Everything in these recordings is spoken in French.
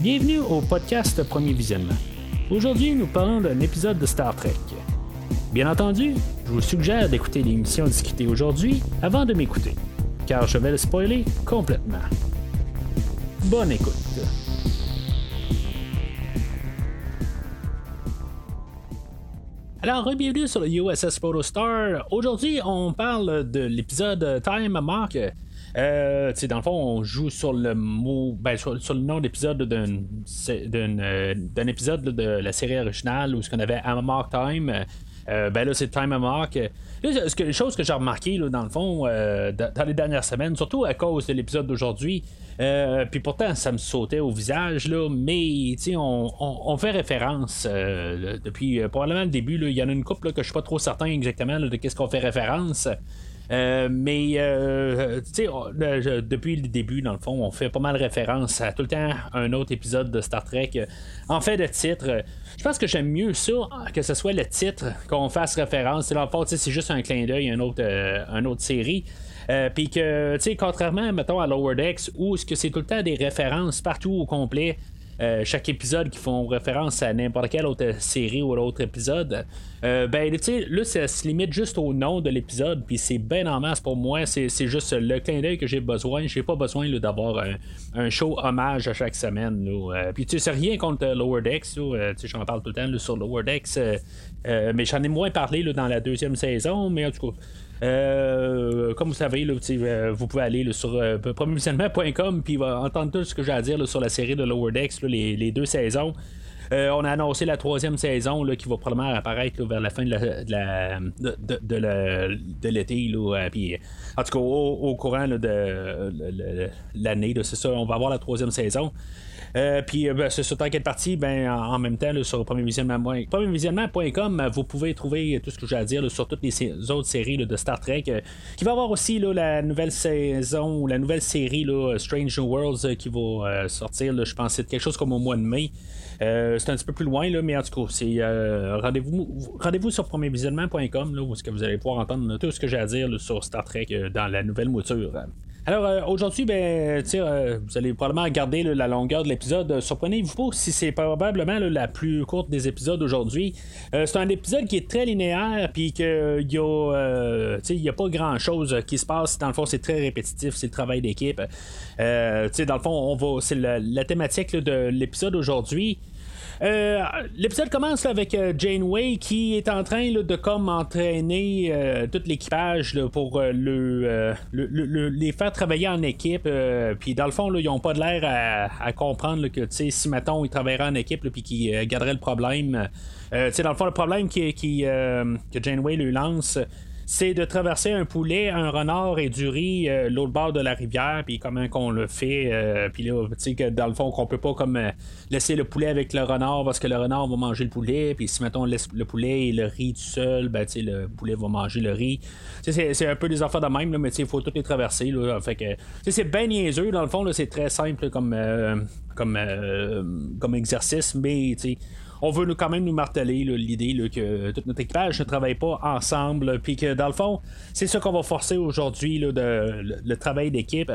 Bienvenue au podcast Premier Visionnement. Aujourd'hui, nous parlons d'un épisode de Star Trek. Bien entendu, je vous suggère d'écouter l'émission discutée aujourd'hui avant de m'écouter, car je vais le spoiler complètement. Bonne écoute. Alors, bienvenue sur le USS Protostar. Aujourd'hui, on parle de l'épisode Time Mark. Euh, dans le fond, on joue sur le mot, ben, sur, le nom d'épisode d'un, euh, épisode de la série originale où ce qu'on avait à Mark Time. Euh, ben là, c'est Time a Mark. Là, ce chose que j'ai remarqué, là, dans le fond, dans les dernières semaines, surtout à cause de l'épisode d'aujourd'hui, euh, puis pourtant, ça me sautait au visage, là, mais on, on, fait référence depuis probablement le début. Il y en a une couple que je suis pas trop certain exactement de qu'est-ce qu'on fait référence. Euh, mais euh, tu sais, depuis le début, dans le fond, on fait pas mal référence à tout le temps un autre épisode de Star Trek. En fait, de titre, je pense que j'aime mieux ça que ce soit le titre qu'on fasse référence. Dans le c'est juste un clin d'œil à une autre, euh, autre série. Puis que, tu sais, contrairement, mettons, à Lower Decks, où ce que c'est tout le temps des références partout au complet, euh, chaque épisode qui font référence à n'importe quelle autre série ou autre épisode, euh, ben, tu sais, là, ça se limite juste au nom de l'épisode, puis c'est bien en masse pour moi. C'est, juste le clin d'œil que j'ai besoin. J'ai pas besoin d'avoir un, show hommage à chaque semaine. Euh, puis, tu sais, rien contre Lower Decks. sais j'en parle tout le temps sur Lower Decks, mais j'en ai moins parlé dans la deuxième saison, mais en tout cas. Euh, comme vous savez, euh, vous pouvez aller sur euh, puis entendre tout ce que j'ai à dire sur la série de Lower Decks, les, deux saisons. on a annoncé la troisième saison qui va probablement apparaître vers la fin de la, de, l'été. en tout cas, au, courant de, l'année, c'est ça, on va avoir la troisième saison. Euh, puis, euh, ben, c'est sur tant qu'elle partie, ben, en, même temps, sur premiervisionnement.com, vous pouvez trouver tout ce que j'ai à dire sur toutes les autres séries de Star Trek. Euh, qui va avoir aussi la nouvelle saison, la nouvelle série Strange New Worlds qui va sortir, je pense, c'est quelque chose comme au mois de mai. c'est un petit peu plus loin, mais en tout cas, c'est rendez-vous, sur premiervisionnement.com où que vous allez pouvoir entendre tout ce que j'ai à dire sur Star Trek dans la nouvelle mouture. Alors euh, aujourd'hui, ben, euh, vous allez probablement regarder la longueur de l'épisode. Surprenez-vous pas si c'est probablement la plus courte des épisodes aujourd'hui. Euh, c'est un épisode qui est très linéaire, puis qu'il y a, a pas grand chose qui se passe. Dans le fond, c'est très répétitif, c'est le travail d'équipe. dans le fond, on va, c'est la, thématique de l'épisode aujourd'hui. Euh, l'épisode commence avec euh, Janeway qui est en train de comme entraîner euh, tout l'équipage pour le, les faire travailler en équipe. Puis dans le fond, ils n'ont pas de l'air à, comprendre que si mettons ils travailleraient en équipe puis qu'ils garderaient le problème. dans le fond, le problème que Janeway lui lance, c'est de traverser un poulet, un renard et du riz euh, l'autre bord de la rivière, puis comment qu'on le fait, euh, puis là, tu sais que dans le fond qu'on peut pas comme euh, laisser le poulet avec le renard parce que le renard va manger le poulet, puis si mettons on laisse le poulet et le riz tout seul, ben tu sais le poulet va manger le riz. C'est, c'est un peu des affaires de même, mais il faut tout les traverser. Là, fait que c'est bien niaiseux, dans le fond, c'est très simple comme, comme, comme exercice, mais tu sais on veut quand même nous marteler l'idée que tout notre équipage ne travaille pas ensemble, puis que dans le fond, c'est ça qu'on va forcer aujourd'hui, le, travail d'équipe.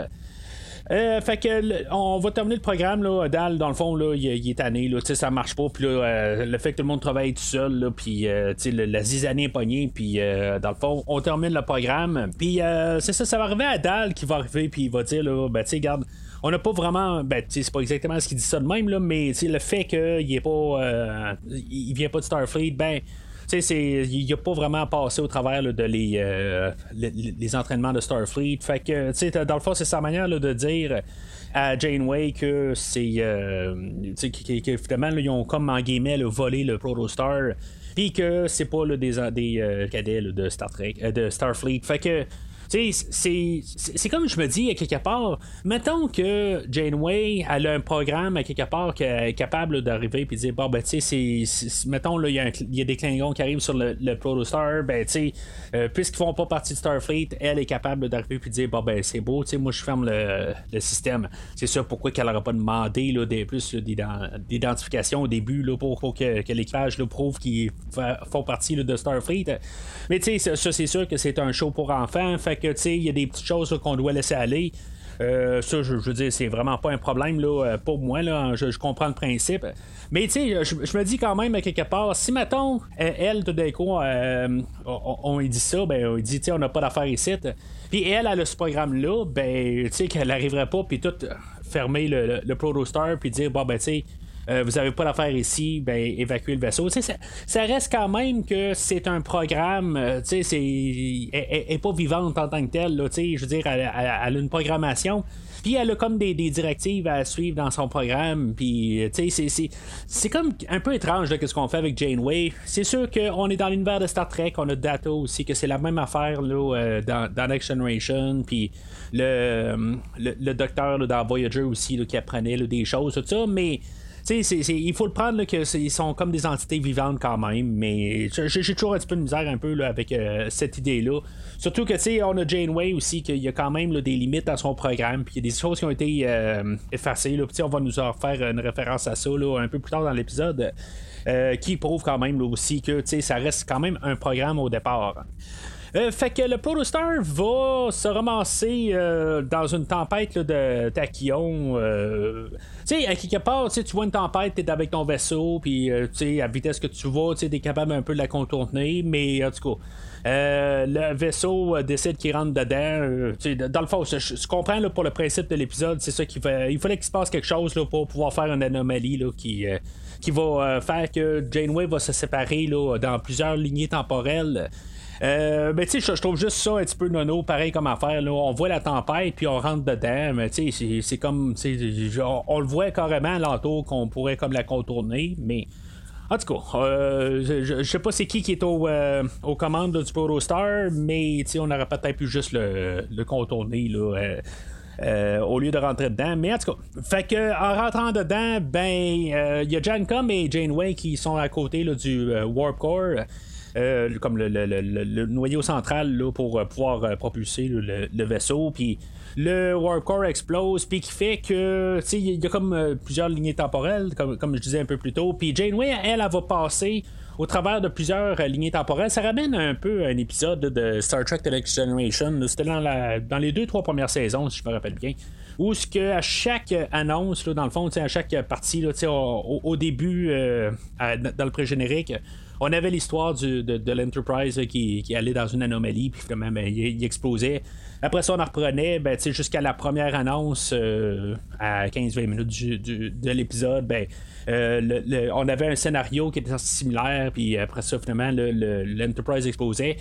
Euh, fait que on va terminer le programme là, Dal dans le fond là, il, est tanné là, ça marche pas puis euh, le fait que tout le monde travaille tout seul puis euh, la zizanie est pognée puis dans le fond on termine le programme puis c'est ça ça va arriver à Dal qui va arriver puis il va dire là ben tu sais garde on n'a pas vraiment. Ben, c'est pas exactement ce qu'il dit ça de même, là, mais le fait qu'il est pas. Euh, il vient pas de Starfleet, ben. Il n'a pas vraiment passé au travers de les, euh, les, entraînements de Starfleet. Fait que, dans le fond, c'est sa manière de dire à Janeway que c'est. Euh, finalement, ils ont comme en guillemets volé le Protostar. Puis que c'est pas des, des cadets de Star Trek, de Starfleet. Fait que c'est comme je me dis à quelque part, mettons que Janeway elle a un programme à quelque part qui est capable d'arriver de dire bon ben tu sais mettons là il y, a des Klingons qui arrivent sur le, le Protostar, ben tu sais euh, puisqu'ils font pas partie de Starfleet, elle est capable d'arriver de dire bon ben c'est beau, tu sais moi je ferme le, système. C'est ça pourquoi qu'elle n'aura pas demandé là, des plus d'identification au début là, pour, que, l'équipage prouve qu'ils font partie de Starfleet. Mais tu sais ça c'est sûr que c'est un show pour enfants, fait il y a des petites choses qu'on doit laisser aller. ça, je, veux dire, c'est vraiment pas un problème là, pour moi. Là, je, comprends le principe. Mais tu sais, je, me dis quand même, quelque part, si mettons, elle, tout d'un coup, on, dit ça, ben, on dit, tu sais, on n'a pas d'affaires ici. Puis elle, elle a ce programme-là, ben, tu sais, qu'elle n'arriverait pas, puis tout fermer le, le, Protostar, puis dire, bon, ben, tu sais, euh, vous avez pas d'affaires ici, ben évacuez le vaisseau. Ça, reste quand même que c'est un programme, euh, tu sais, c'est est, pas vivante en tant que telle. Là, je veux dire, elle, a une programmation. Puis elle a comme des, directives à suivre dans son programme. Puis, tu sais, c'est comme un peu étrange ce qu'on fait avec Janeway. C'est sûr qu'on est dans l'univers de Star Trek, on a Data aussi, que c'est la même affaire là, euh, dans, dans, Next Generation. Puis le, le, docteur dans Voyager aussi qui apprenait des choses, tout ça. Mais il faut le prendre qu'ils sont comme des entités vivantes quand même, mais j'ai toujours un petit peu de misère un peu avec euh, cette idée-là. Surtout que, tu sais, on a Janeway aussi, qu'il y a quand même des limites à son programme, puis il y a des choses qui ont été euh, effacées. Là, on va nous en faire une référence à ça un peu plus tard dans l'épisode. Euh, qui prouve quand même aussi que ça reste quand même un programme au départ. Euh, fait que le Protostar va se ramasser euh, dans une tempête de tachyon. Euh, tu sais, à quelque part, tu vois une tempête, t'es avec ton vaisseau, puis tu sais, à vitesse que tu vas, tu es capable un peu de la contourner, mais en tout cas. le vaisseau décide qu'il rentre dedans. dans le fond, je, comprends pour le principe de l'épisode, c'est ça qu'il fait. Il fallait qu'il se passe quelque chose pour pouvoir faire une anomalie qui, qui va faire que Janeway va se séparer dans plusieurs lignées temporelles. Euh, ben, tu sais, je trouve juste ça un petit peu nono, pareil comme affaire. Là. On voit la tempête, puis on rentre dedans, mais tu sais, c'est comme, on, on le voit carrément l'entour qu'on pourrait comme la contourner, mais. En tout cas, euh, je, sais pas c'est qui qui est au, euh, aux commandes du Protostar, mais on aurait peut-être pu juste le, contourner là, euh, au lieu de rentrer dedans. Mais en tout cas, fait que en rentrant dedans, ben il y a Jancom et Janeway qui sont à côté là, du Warp Core. Euh, comme le, noyau central là, pour euh, pouvoir euh, propulser le, vaisseau. Puis le Warp Core explose, puis qui fait que il y a comme plusieurs lignées temporelles, comme, comme je disais un peu plus tôt. Puis Janeway, elle, elle, va passer au travers de plusieurs lignées temporelles. Ça ramène un peu un épisode de Star Trek The Next Generation. C'était dans, dans les deux, trois premières saisons, si je me rappelle bien. Où ce que à chaque annonce, dans le fond, à chaque partie, au, au, début, dans le pré-générique, on avait l'histoire de, l'Enterprise qui, allait dans une anomalie, puis finalement, ben, il, explosait. Après ça, on en reprenait ben, jusqu'à la première annonce euh, à 15-20 minutes de l'épisode. Ben, euh, on avait un scénario qui était similaire, puis après ça, finalement, l'Enterprise explosait.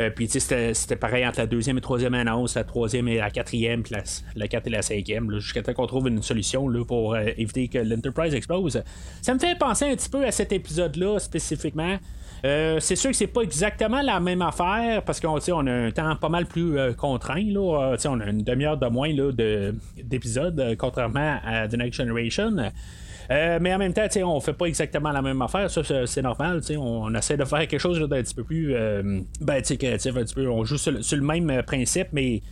Euh, puis c'était pareil entre la deuxième et troisième annonce, la troisième et la quatrième, puis la, la et la cinquième, jusqu'à temps qu'on trouve une solution là, pour euh, éviter que l'Enterprise explose. Ça me fait penser un petit peu à cet épisode-là spécifiquement. Euh, c'est sûr que c'est pas exactement la même affaire parce qu'on on a un temps pas mal plus contraint. Là, on a une demi-heure de moins d'épisodes, contrairement à The Next Generation. Euh, mais en même temps, on fait pas exactement la même affaire. Ça, c'est normal. On essaie de faire quelque chose d'un petit peu plus euh, ben, créatif. Un petit peu. On joue sur, le même euh, principe, mais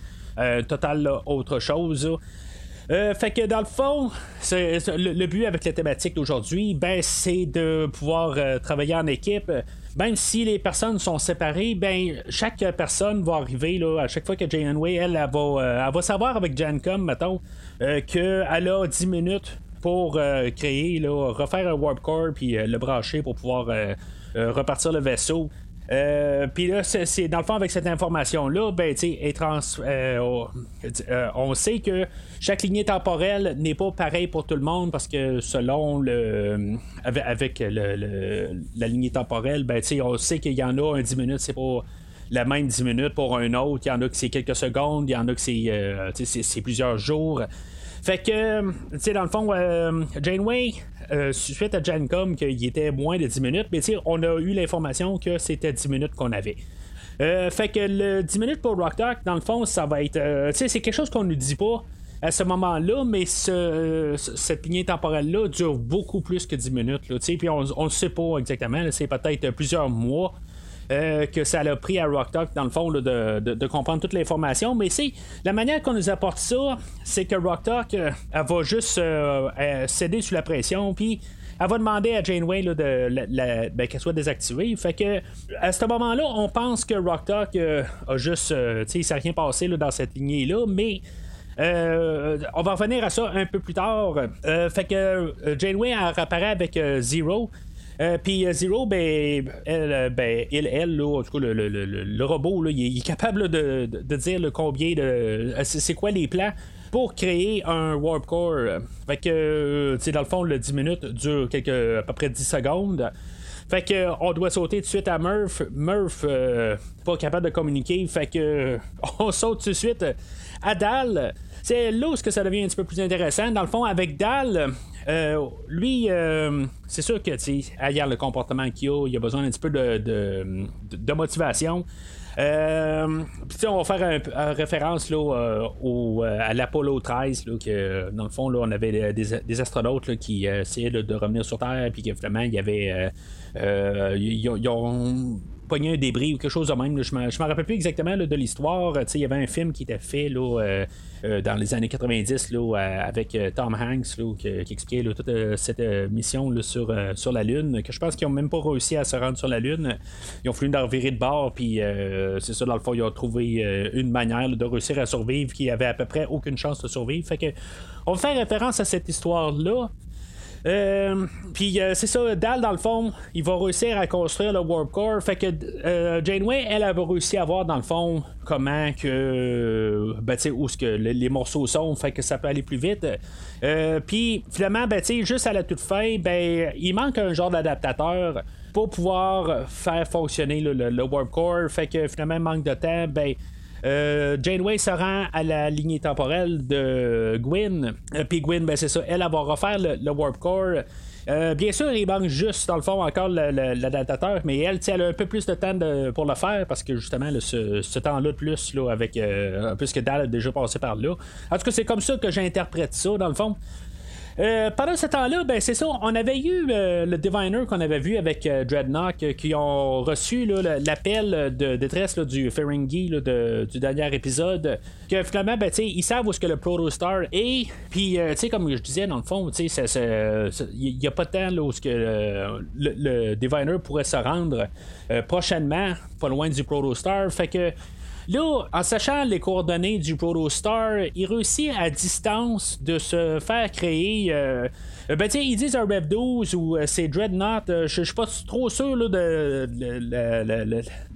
total autre chose. fait que dans le fond, le, but avec la thématique d'aujourd'hui, ben, c'est de pouvoir travailler en équipe. Même si les personnes sont séparées, ben chaque personne va arriver là, à chaque fois que Janeway, elle, elle, va, elle va savoir avec Jancom, mettons, qu'elle a 10 minutes pour euh, créer, là, refaire un warp core puis euh, le brancher pour pouvoir euh, repartir le vaisseau. puis là, c'est dans le fond avec cette information-là, ben, trans, on sait que chaque lignée temporelle n'est pas pareille pour tout le monde parce que selon le avec, la lignée temporelle, ben, on sait qu'il y en a un 10 minutes, c'est pas la même 10 minutes pour un autre. Il y en a que c'est quelques secondes, il y en a que c'est plusieurs jours. Fait que, tu sais, dans le fond, euh, Janeway, euh, suite à Jancom, qu'il était moins de 10 minutes, mais tu sais, on a eu l'information que c'était 10 minutes qu'on avait. Euh, fait que le 10 minutes pour Rock Talk, dans le fond, ça va être. tu sais, c'est quelque chose qu'on ne dit pas à ce moment-là, mais ce, cette lignée temporelle-là dure beaucoup plus que 10 minutes. Puis on ne sait pas exactement, c'est peut-être plusieurs mois. Euh, que ça a pris à Rock Talk, dans le fond, de, comprendre toute l'information. Mais c'est la manière qu'on nous apporte ça, c'est que Rock Talk, euh, elle va juste euh, céder sous la pression, puis elle va demander à Janeway de, ben, qu'elle soit désactivée. Fait que à ce moment-là, on pense que Rock Talk a juste, tu sais, il s'est rien passé dans cette lignée-là, mais on va revenir à ça un peu plus tard. fait que Janeway apparaît avec Zero. Puis Zero, ben, elle, ben, il, elle, en tout cas, le, robot, il, est capable de, dire le combien de. C'est quoi les plans pour créer un warp core? Fait que, tu sais, dans le fond, le 10 minutes dure quelques, à peu près 10 secondes. Fait que on doit sauter tout de suite à Murph. Murph, euh, pas capable de communiquer. Fait que on saute tout de suite à Dal. C'est là où ça devient un petit peu plus intéressant. Dans le fond, avec Dal, euh, lui, euh, c'est sûr que, tu sais, le comportement qu'il a, il a besoin un petit peu de, de, motivation. Euh, on va faire une référence là, euh, au, euh, à l'Apollo 13, là, que dans le fond, là, on avait des, astronautes qui essayaient de revenir sur Terre, puis qu'évidemment, il y avait. ils ont un débris ou quelque chose de même. Je ne me rappelle plus exactement de l'histoire. Il y avait un film qui était fait là, euh, euh, dans les années 90 là, avec euh, Tom Hanks qui, expliquait toute cette mission sur, sur la Lune, que je pense qu'ils n'ont même pas réussi à se rendre sur la Lune. Ils ont fallu d'en virer de bord, puis c'est ça, dans le fond, ils ont trouvé une manière de réussir à survivre qui avait à peu près aucune chance de survivre. Fait que on faire référence à cette histoire-là. Euh, puis euh, c'est ça, Dal, dans le fond, il va réussir à construire le Warp Core. Fait que euh, Janeway, elle, elle va réussir à voir, dans le fond, comment que. Ben, tu sais, où ce que les, morceaux sont, fait que ça peut aller plus vite. Puis finalement, ben, tu sais, juste à la toute fin, ben, il manque un genre d'adaptateur pour pouvoir faire fonctionner le, le, Warp Core. Fait que finalement, manque de temps, ben. Euh, Janeway se rend à la lignée temporelle de Gwyn. Euh, puis Gwyn, ben, c'est ça, elle, va refaire le, Warp Core. Euh, bien sûr, il manque juste, dans le fond, encore l'adaptateur, mais elle, elle a un peu plus de temps pour le faire parce que justement, ce, temps-là de plus, là, avec, puisque Dal a déjà passé par là. En tout cas, c'est comme ça que j'interprète ça, dans le fond. Euh, pendant ce temps-là, ben c'est ça, on avait eu euh, le Diviner qu'on avait vu avec euh, Dreadnought qui ont reçu l'appel de détresse du Ferengi du dernier épisode. Que finalement, ben, ils savent où est-ce que le Protostar est. Puis, comme je disais, dans le fond, il n'y a pas de temps où le, le, Diviner pourrait se rendre prochainement, pas loin du Protostar. Fait que Là, en sachant les coordonnées du Protostar, il réussit à distance de se faire créer. Euh, ben, tiens, ils disent un Rev 12 ou euh, c'est Dreadnought. Euh, je suis pas trop sûr de,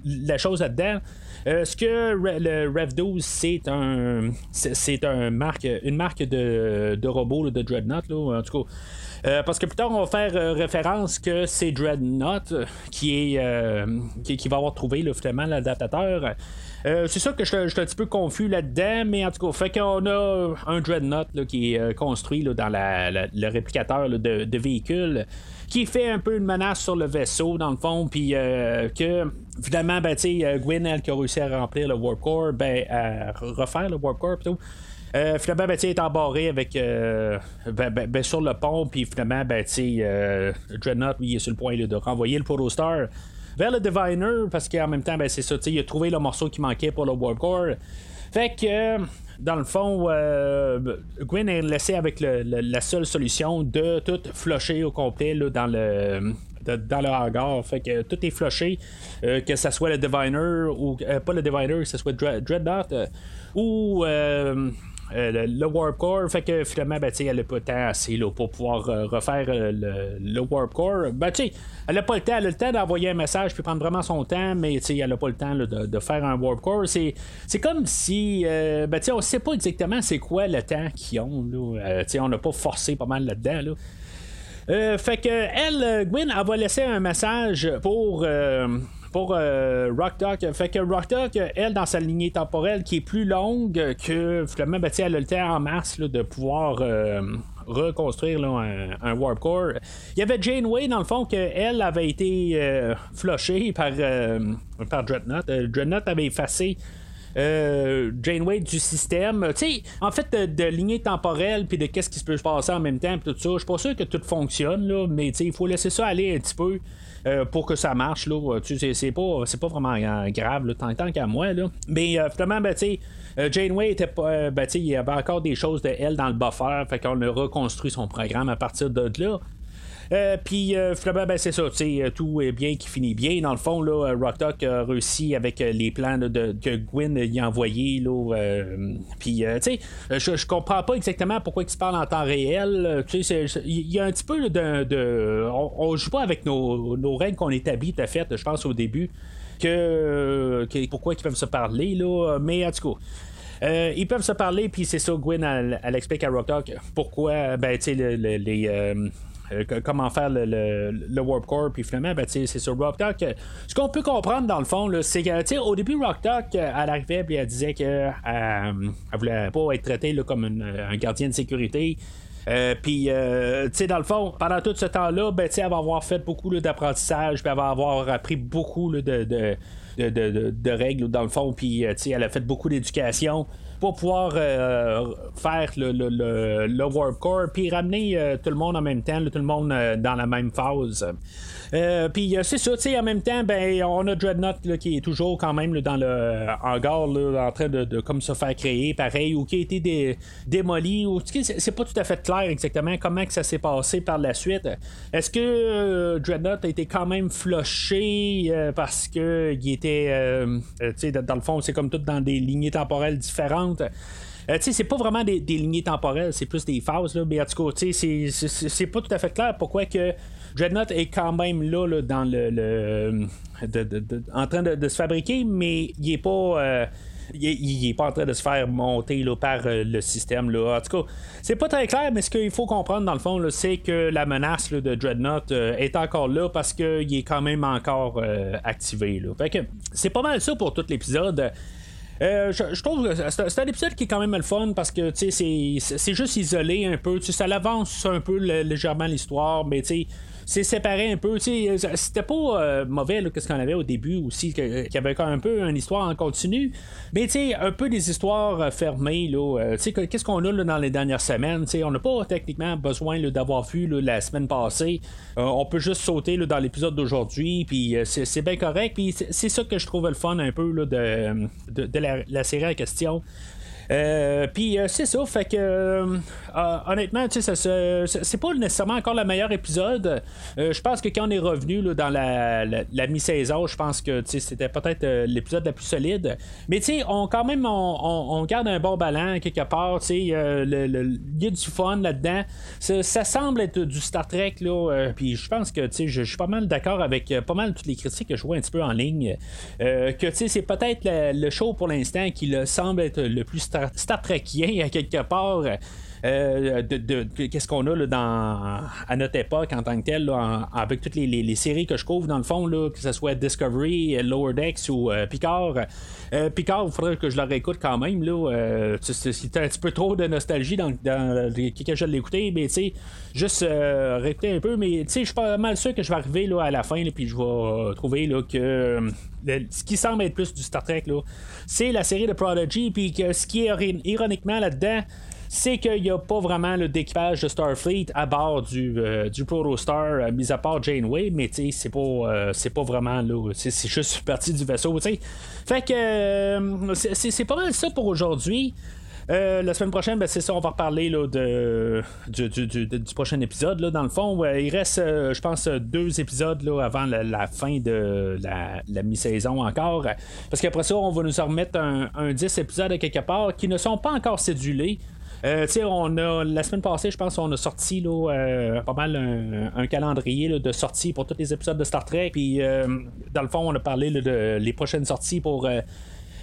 la chose là-dedans. ce que le Rev 12 c'est un c'est un marque une marque de, de robot de Dreadnought là, en tout cas. parce que plus tard, on va faire référence que c'est Dreadnought qui est qui, va avoir trouvé finalement l'adaptateur. Euh, c'est ça que je, suis un petit peu confus là-dedans, mais en tout cas, fait qu'on a un Dreadnought qui est euh, construit dans le réplicateur de, véhicules qui fait un peu une menace sur le vaisseau dans le fond, puis euh, que finalement, ben, Gwyn, elle qui a réussi à remplir le Warp Core, ben, à refaire le Warp Core plutôt. finalement, ben, est embarré avec ben, ben, ben, sur le pont, puis finalement, ben, Dreadnought, lui, il est sur le point de renvoyer le Protostar vers le Diviner parce qu'en même temps, ben, c'est ça, il a trouvé le morceau qui manquait pour le Warp Core. Fait que, dans le fond, euh, Gwen est laissé avec la seule solution de tout flusher au complet dans le. dans le hangar, fait que tout est flushé, euh, que ce soit le Diviner ou euh, pas le Diviner, que ce soit Dreadnought ou euh, le, Warp Core. Fait que finalement, ben, elle n'a pas le temps assez là, pour pouvoir euh, refaire euh, le, Warp Core. Ben, elle n'a pas le temps. Elle a le temps d'envoyer un message puis prendre vraiment son temps, mais elle n'a pas le temps de, faire un Warp Core. C'est, comme si. ben, on ne sait pas exactement c'est quoi le temps qu'ils ont. Là. on n'a pas forcé pas mal là-dedans. Là. fait que elle, Gwen, elle va laisser un message pour pour euh, Rock Fait que Rock elle, dans sa lignée temporelle qui est plus longue que finalement, ben, elle a le temps en masse de pouvoir. Euh, reconstruire un, Warp Core. Il y avait Janeway, dans le fond, qu'elle avait été euh, par, par Dreadnought. Dreadnought avait effacé Janeway du système. Tu en fait, de, lignée temporelle, puis de qu'est-ce qui se peut se passer en même temps, tout ça, je suis pas sûr que tout fonctionne, là, mais il faut laisser ça aller un petit peu. Euh, pour que ça marche. Là, c'est, pas, c'est pas vraiment grave, là, tant, tant qu'à moi. Là. Mais euh, finalement, ben, euh, Janeway était pas. Ben, il y avait encore des choses de elle dans le buffer. Fait qu'on a reconstruit son programme à partir de là. Euh, puis finalement, ben, c'est ça, tout est bien qui finit bien. Dans le fond, là, Rock Talk a réussi avec les plans de, que Gwyn y a envoyés. puis, tu sais, je, comprends pas exactement pourquoi il se parle en temps réel. Il y a un petit peu de. on, joue pas avec nos, règles qu'on établit, à fait, je pense, au début. Que, pourquoi ils peuvent se parler, là. Mais en tout cas. Euh, ils peuvent se parler, puis c'est ça, Gwen, elle, explique à Rock pourquoi, ben, tu sais, les. Euh, euh, comment faire le, Warp Core, puis finalement, ben, c'est sur Rock Talk. Ce qu'on peut comprendre dans le fond, c'est que au début, Rock Talk, elle arrivait puis elle disait qu'elle ne voulait pas être traitée comme un gardien de sécurité. puis, tu sais, dans le fond, pendant tout ce temps-là, ben, elle va avoir fait beaucoup d'apprentissage, puis elle va avoir appris beaucoup de de, règles dans le fond, puis euh, elle a fait beaucoup d'éducation pour pouvoir euh, faire le, le, Warp Core, puis ramener euh, tout le monde en même temps, tout le monde dans la même phase. Euh, puis euh, c'est ça, tu sais, en même temps, ben, on a Dreadnought qui est toujours quand même dans le hangar en train de, comme se faire créer, pareil, ou qui a été démoli, ou c'est pas tout à fait clair exactement comment que ça s'est passé par la suite. Est-ce que euh, Dreadnought a été quand même flushé parce que il était, tu sais, dans le fond, c'est comme tout dans des lignées temporelles différentes? Sais, c'est pas vraiment des, lignées temporelles, c'est plus des phases, là, mais en tout cas, tu sais, c'est pas tout à fait clair pourquoi que Dreadnought est quand même là, dans le, en train de, se fabriquer, mais il est pas. Euh, il, est pas en train de se faire monter là, par euh, le système. Là. En tout cas, c'est pas très clair, mais ce qu'il faut comprendre dans le fond, c'est que la menace de Dreadnought euh, est encore là parce qu'il est quand même encore activé. Là. C'est pas mal ça pour tout l'épisode. Je, trouve que c'est un épisode qui est quand même le fun parce que c'est juste isolé un peu. Ça l'avance un peu légèrement l'histoire, mais tu sais c'est séparé un peu. C'était pas euh, mauvais qu'est-ce qu'on avait au début aussi, qu'il y avait quand un peu une histoire en continu. Mais un peu des histoires euh, fermées. Euh, qu'est-ce qu'on a dans les dernières semaines? on n'a pas techniquement besoin d'avoir vu la semaine passée. on peut juste sauter dans l'épisode d'aujourd'hui. Puis c'est bien correct. Puis c'est ça que je trouve le fun un peu de, de, la, la, série en question. Euh, puis euh, c'est ça, fait que euh, honnêtement, c'est pas nécessairement encore le meilleur épisode. je pense que quand on est revenu dans la, mi-saison, je pense que c'était peut-être l'épisode le plus solide. Mais tu sais, on quand même on, garde un bon ballon quelque part. Tu sais, il y a du fun là-dedans. Ça, semble être du Star Trek là. puis je pense que tu sais, je suis pas mal d'accord avec pas mal toutes les critiques que je vois un petit peu en ligne. que tu sais, c'est peut-être le, show pour l'instant qui le semble être le plus Star Star, Trekien à quelque part. Euh, de, qu'est-ce qu'on a là, dans, à notre époque en tant que tel, avec toutes les, séries que je couvre dans le fond, là, que ce soit Discovery, Lower Decks ou euh, Picard. Euh, Picard, il faudrait que je le réécoute quand même. Là, c'était un petit peu trop de nostalgie dans, dans quand je l'ai écouté, mais tu sais, juste réécouter un peu. Mais tu sais, je suis pas mal sûr que je vais arriver là, à la fin, puis je vais trouver là, que ce qui semble être plus du Star Trek, c'est la série de Prodigy, puis que ce qui est ironiquement là-dedans, c'est qu'il n'y a pas vraiment d'équipage de Starfleet à bord du, euh, du Protostar, euh, mis à part Janeway, mais c'est pas, euh, c'est pas vraiment là, c'est juste partie du vaisseau. Fait que c'est pas mal ça pour aujourd'hui. Euh, la semaine prochaine, ben, c'est ça, on va reparler du, prochain épisode. Dans le fond, il reste, euh, je pense, deux épisodes avant la, fin de la, mi-saison encore. Parce qu'après ça, on va nous remettre un, un 10 épisodes à quelque part qui ne sont pas encore cédulés. Euh, on a la semaine passée, je pense, on a sorti là, pas mal un, calendrier de sorties pour tous les épisodes de Star Trek. Puis, dans le fond, on a parlé de les prochaines sorties pour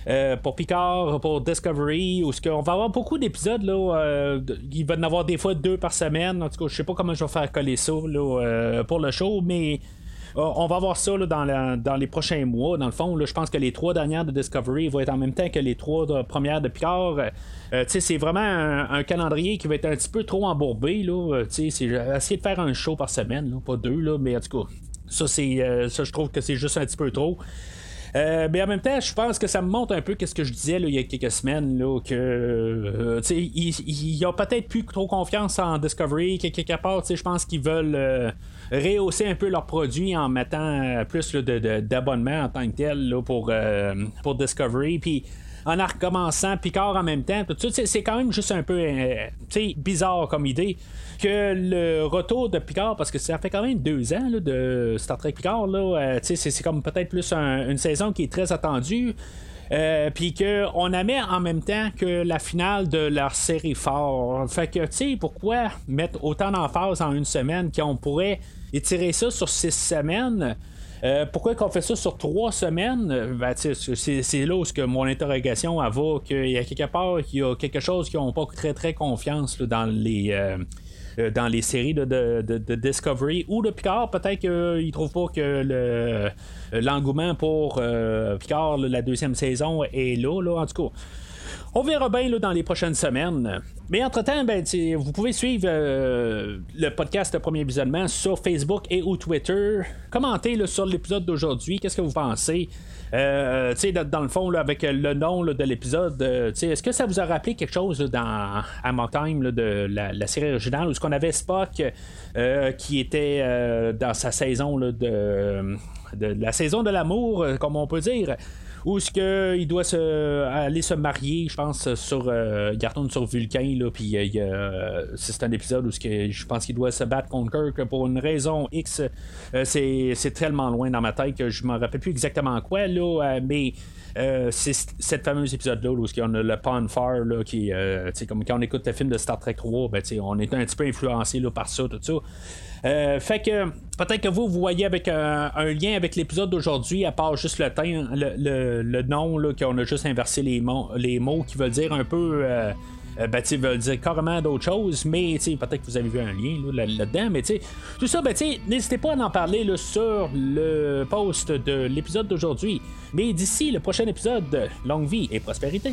euh, pour Picard, pour Discovery, où on va avoir beaucoup d'épisodes. Là, euh, il va en avoir des fois deux par semaine. En tout cas, je sais pas comment je vais faire coller ça euh, pour le show, mais on va voir ça dans, les prochains mois. Dans le fond, je pense que les trois dernières de Discovery vont être en même temps que les trois premières de Picard. c'est vraiment un, calendrier qui va être un petit peu trop embourbé. Là. c'est de faire un show par semaine, pas deux, là, mais en tout cas, ça, je trouve que c'est juste un petit peu trop. Euh, mais en même temps, je pense que ça me montre un peu ce que je disais il y a quelques semaines, là, que euh, peut-être plus trop confiance en Discovery, quelque part, je pense qu'ils veulent euh, rehausser un peu leurs produits en mettant plus d'abonnements en tant que tel pour, pour Discovery. Puis en recommençant Picard en même temps. C'est quand même juste un peu bizarre comme idée que le retour de Picard, parce que ça fait quand même deux ans de Star Trek Picard, là, c'est comme peut-être plus une saison qui est très attendue. Euh, puis qu'on amène en même temps que la finale de leur série fort. Fait que, tu sais, pourquoi mettre autant d'emphase en une semaine qu'on pourrait étirer ça sur six semaines? Euh, pourquoi qu'on fait ça sur trois semaines? Ben, c'est là où que mon interrogation va qu'il y a quelque part qu'il y a quelque chose qui n'ont pas très très confiance dans les. Euh, dans les séries de, Discovery ou de Picard. Peut-être qu'ils ne trouvent pas que le, l'engouement pour euh, Picard, la deuxième saison, est là, là en tout cas. On verra bien là, dans les prochaines semaines. Mais entre-temps, ben, vous pouvez suivre euh, le podcast Premier Visionnement sur Facebook et ou Twitter. Commentez sur l'épisode d'aujourd'hui. Qu'est-ce que vous pensez? Euh, dans le fond, avec le nom de l'épisode, euh, est-ce que ça vous a rappelé quelque chose dans Amok Time de la, série originale où ce qu'on avait Spock euh, qui était dans sa saison de, la saison de l'amour, comme on peut dire? Où ce que il doit se, aller se marier, je pense, sur euh, sur Vulcain, là, puis euh, c'est un épisode où ce que, je pense qu'il doit se battre contre Kirk pour une raison X. Euh, c'est tellement loin dans ma tête que je me rappelle plus exactement quoi, là, euh, mais euh, c'est cette fameuse épisode-là où on a le Pond Fire, là, qui, euh, comme quand on écoute le film de Star Trek 3, ben, on est un petit peu influencé là, par ça, tout ça. Euh, fait que peut-être que vous, vous voyez avec un, lien avec l'épisode d'aujourd'hui, à part juste le, le, nom, qu'on a juste inversé les mots, les mots qui veulent dire un peu euh, ben, veulent dire carrément d'autres choses, mais peut-être que vous avez vu un lien là-dedans, mais tout ça, ben, n'hésitez pas à en parler sur le post de l'épisode d'aujourd'hui. Mais d'ici le prochain épisode, longue vie et prospérité.